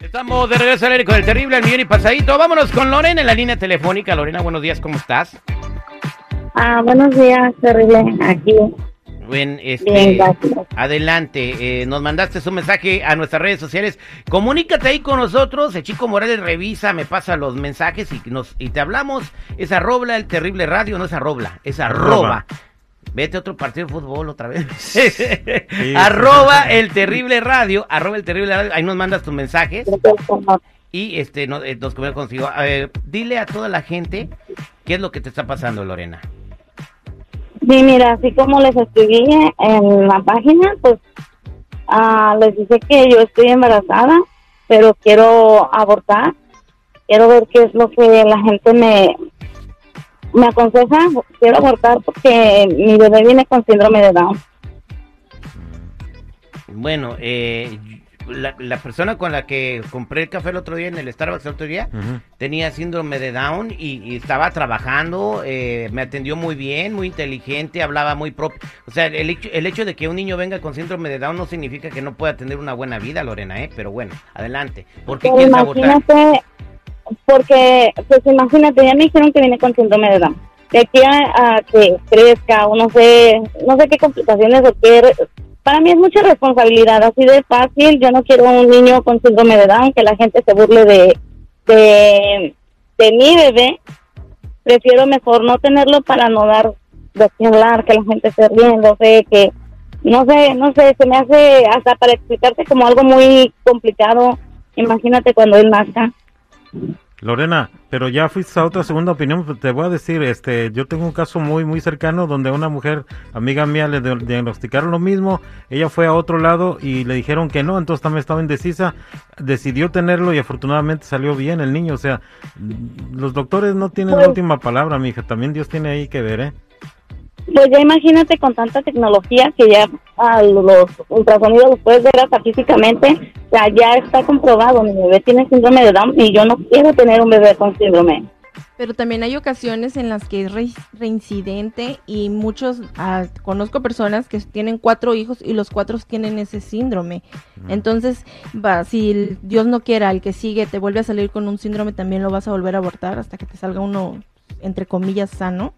Estamos de regreso al aire con el terrible, el millón y pasadito. Vámonos con Lorena en la línea telefónica. Lorena, buenos días, ¿cómo estás? Ah, buenos días, terrible. Aquí. Buen, este, Bien, gracias. adelante, eh, nos mandaste un mensaje a nuestras redes sociales. Comunícate ahí con nosotros. El chico Morales revisa, me pasa los mensajes y nos y te hablamos. Es arroba el terrible radio, no es arroba, es arroba. Vete a otro partido de fútbol otra vez. arroba el terrible radio, arroba el terrible radio. Ahí nos mandas tus mensajes y este no- eh, nos comunicamos contigo. A ver, dile a toda la gente qué es lo que te está pasando, Lorena. Sí, mira, así como les escribí en la página, pues ah, les dije que yo estoy embarazada, pero quiero abortar. Quiero ver qué es lo que la gente me, me aconseja. Quiero abortar porque mi bebé viene con síndrome de Down. Bueno, eh, la, la persona con la que compré el café el otro día en el Starbucks el otro día tenía síndrome de Down y, y estaba trabajando, eh, me atendió muy bien, muy inteligente, hablaba muy propio. O sea, el hecho, el hecho de que un niño venga con síndrome de Down no significa que no pueda tener una buena vida, Lorena, ¿eh? Pero bueno, adelante. ¿Por qué Pero quieres abortar? Porque, pues imagínate, ya me dijeron que viene con síndrome de Down. De aquí a, que crezca, o no sé, no sé qué complicaciones o qué. Para mí es mucha responsabilidad, así de fácil. Yo no quiero un niño con síndrome de Down, que la gente se burle de, de, de mi bebé. Prefiero mejor no tenerlo para no dar de qué hablar, que la gente se riendo, sé que no sé, no sé, se me hace hasta para explicarte como algo muy complicado. Imagínate cuando él nazca. Lorena, pero ya fuiste a otra segunda opinión, pues, te voy a decir, este, yo tengo un caso muy muy cercano donde una mujer, amiga mía, le diagnosticaron lo mismo, ella fue a otro lado y le dijeron que no, entonces también estaba indecisa, decidió tenerlo y afortunadamente salió bien el niño, o sea, los doctores no tienen la Pues- última palabra, mija, también Dios tiene ahí que ver, ¿eh? Pues ya imagínate con tanta tecnología que ya a los ultrasonidos los puedes ver hasta físicamente. O sea, ya está comprobado, mi bebé tiene síndrome de Down y yo no quiero tener un bebé con síndrome. Pero también hay ocasiones en las que es re- reincidente y muchos, ah, conozco personas que tienen cuatro hijos y los cuatro tienen ese síndrome. Entonces, va, si el- Dios no quiera, el que sigue te vuelve a salir con un síndrome, también lo vas a volver a abortar hasta que te salga uno, entre comillas, sano.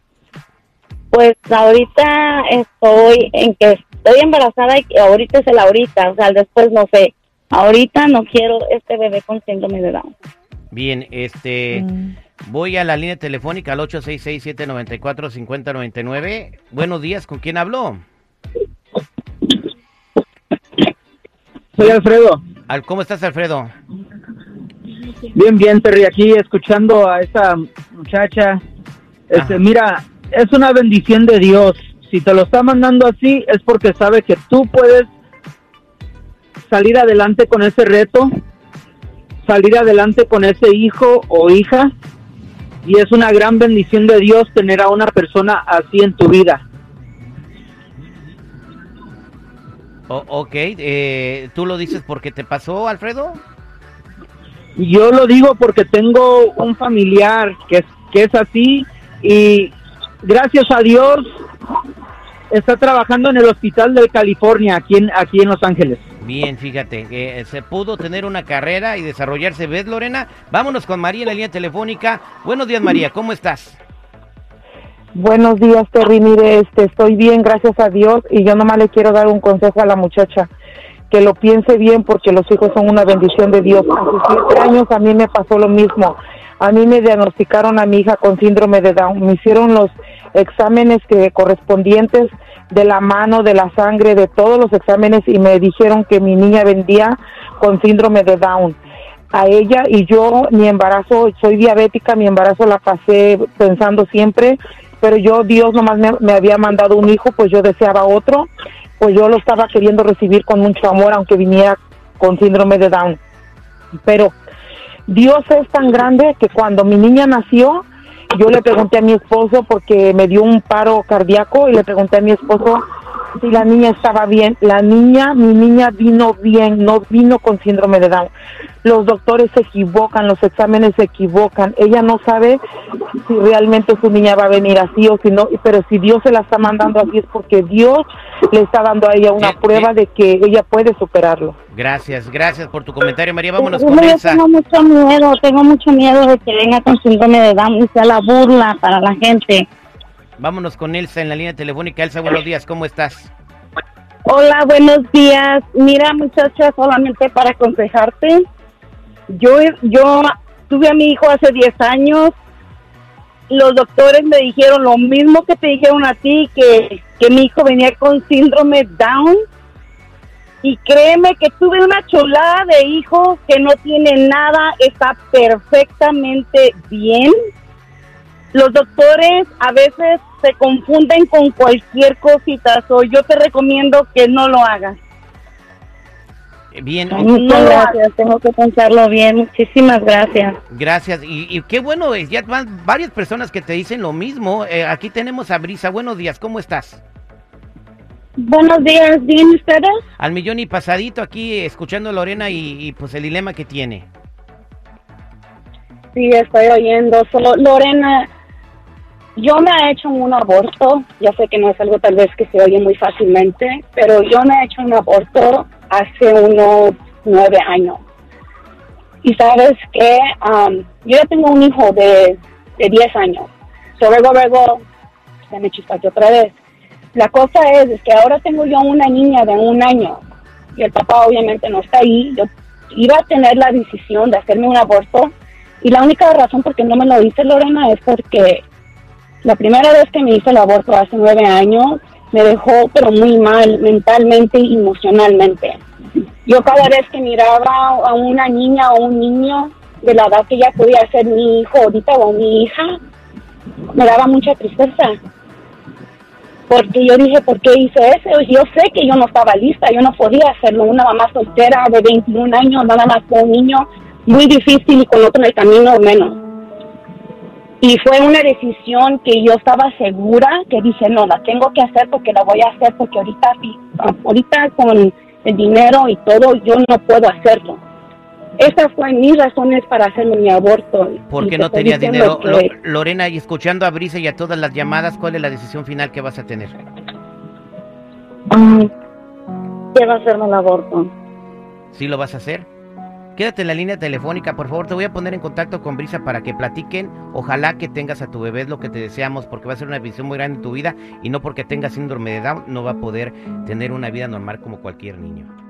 Pues ahorita estoy en que estoy embarazada y que ahorita es el ahorita, o sea, después no sé. Ahorita no quiero este bebé con síndrome de Down. Bien, este, Mm. voy a la línea telefónica al 866-794-5099. Buenos días, ¿con quién habló? Soy Alfredo. Al- ¿Cómo estás, Alfredo? Bien, bien, Terry, aquí escuchando a esa muchacha. Este, Ajá. mira, es una bendición de Dios. Si te lo está mandando así, es porque sabe que tú puedes salir adelante con ese reto, salir adelante con ese hijo o hija. Y es una gran bendición de Dios tener a una persona así en tu vida. O- ok, eh, ¿tú lo dices porque te pasó, Alfredo? Yo lo digo porque tengo un familiar que es, que es así y gracias a Dios está trabajando en el hospital de California, aquí en, aquí en Los Ángeles. Bien, fíjate, que se pudo tener una carrera y desarrollarse. ¿Ves, Lorena? Vámonos con María en la línea telefónica. Buenos días, María, ¿cómo estás? Buenos días, Terry. Mire, este, estoy bien, gracias a Dios. Y yo nomás le quiero dar un consejo a la muchacha. Que lo piense bien porque los hijos son una bendición de Dios. Hace siete años a mí me pasó lo mismo. A mí me diagnosticaron a mi hija con síndrome de Down. Me hicieron los exámenes que correspondientes de la mano, de la sangre, de todos los exámenes y me dijeron que mi niña vendía con síndrome de Down a ella y yo mi embarazo, soy diabética, mi embarazo la pasé pensando siempre pero yo, Dios nomás me, me había mandado un hijo, pues yo deseaba otro, pues yo lo estaba queriendo recibir con mucho amor, aunque viniera con síndrome de Down. Pero Dios es tan grande que cuando mi niña nació, yo le pregunté a mi esposo porque me dio un paro cardíaco y le pregunté a mi esposo si la niña estaba bien. La niña, mi niña vino bien, no vino con síndrome de Down. Los doctores se equivocan, los exámenes se equivocan. Ella no sabe si realmente su niña va a venir así o si no, pero si Dios se la está mandando así es porque Dios le está dando a ella una Sí, prueba sí. de que ella puede superarlo. Gracias, gracias por tu comentario, María. Vámonos Yo con Elsa. tengo mucho miedo, tengo mucho miedo de que venga con síndrome de Down y sea la burla para la gente. Vámonos con Elsa en la línea telefónica. Elsa, buenos días, ¿cómo estás? Hola, buenos días. Mira, muchacha, solamente para aconsejarte, yo, yo tuve a mi hijo hace 10 años. Los doctores me dijeron lo mismo que te dijeron a ti, que, que mi hijo venía con síndrome Down. Y créeme que tuve una chulada de hijo que no tiene nada, está perfectamente bien. Los doctores a veces se confunden con cualquier cosita, so yo te recomiendo que no lo hagas. Bien, Muchas gracias, tengo que pensarlo bien. Muchísimas gracias. gracias. Y, y qué bueno es, ya van varias personas que te dicen lo mismo. Eh, aquí tenemos a Brisa. Buenos días, ¿cómo estás? Buenos días, ¿bien ustedes? Al millón y pasadito aquí escuchando a Lorena y, y, pues el dilema que tiene. Sí, estoy oyendo. Solo, Lorena, yo me he hecho un aborto. Ya sé que no es algo tal vez que se oye muy fácilmente, pero yo me he hecho un aborto hace unos nueve años. Y sabes que yo ya tengo un hijo de, de 10 años. So, luego, luego, se me chispaste otra vez. La cosa es, es que ahora tengo yo una niña de un año y el papá obviamente no está ahí. Yo iba a tener la decisión de hacerme un aborto y la única razón por qué no me lo hice Lorena es porque la primera vez que me hice el aborto hace nueve años me dejó pero muy mal mentalmente y emocionalmente. Yo cada vez que miraba a una niña o un niño de la edad que ya podía ser mi hijo ahorita o mi hija, me daba mucha tristeza. Porque yo dije, ¿por qué hice eso? Yo sé que yo no estaba lista, yo no podía hacerlo. Una mamá soltera de 21 años, nada más con un niño, muy difícil y con otro en el camino menos. Y fue una decisión que yo estaba segura, que dije, no, la tengo que hacer porque la voy a hacer, porque ahorita, ahorita con el dinero y todo, yo no puedo hacerlo. Esas fueron mis razones para hacer mi aborto. Porque no te tenía dinero. diciendo que- Lo- Lorena, y escuchando a Brisa y a todas las llamadas, ¿cuál es la decisión final que vas a tener? Mm, Quiero hacerme el aborto. ¿Sí lo vas a hacer? Quédate en la línea telefónica, por favor. Te voy a poner en contacto con Brisa para que platiquen. Ojalá que tengas a tu bebé, lo que te deseamos, porque va a ser una visión muy grande en tu vida y no porque tenga síndrome de Down, no va a poder tener una vida normal como cualquier niño.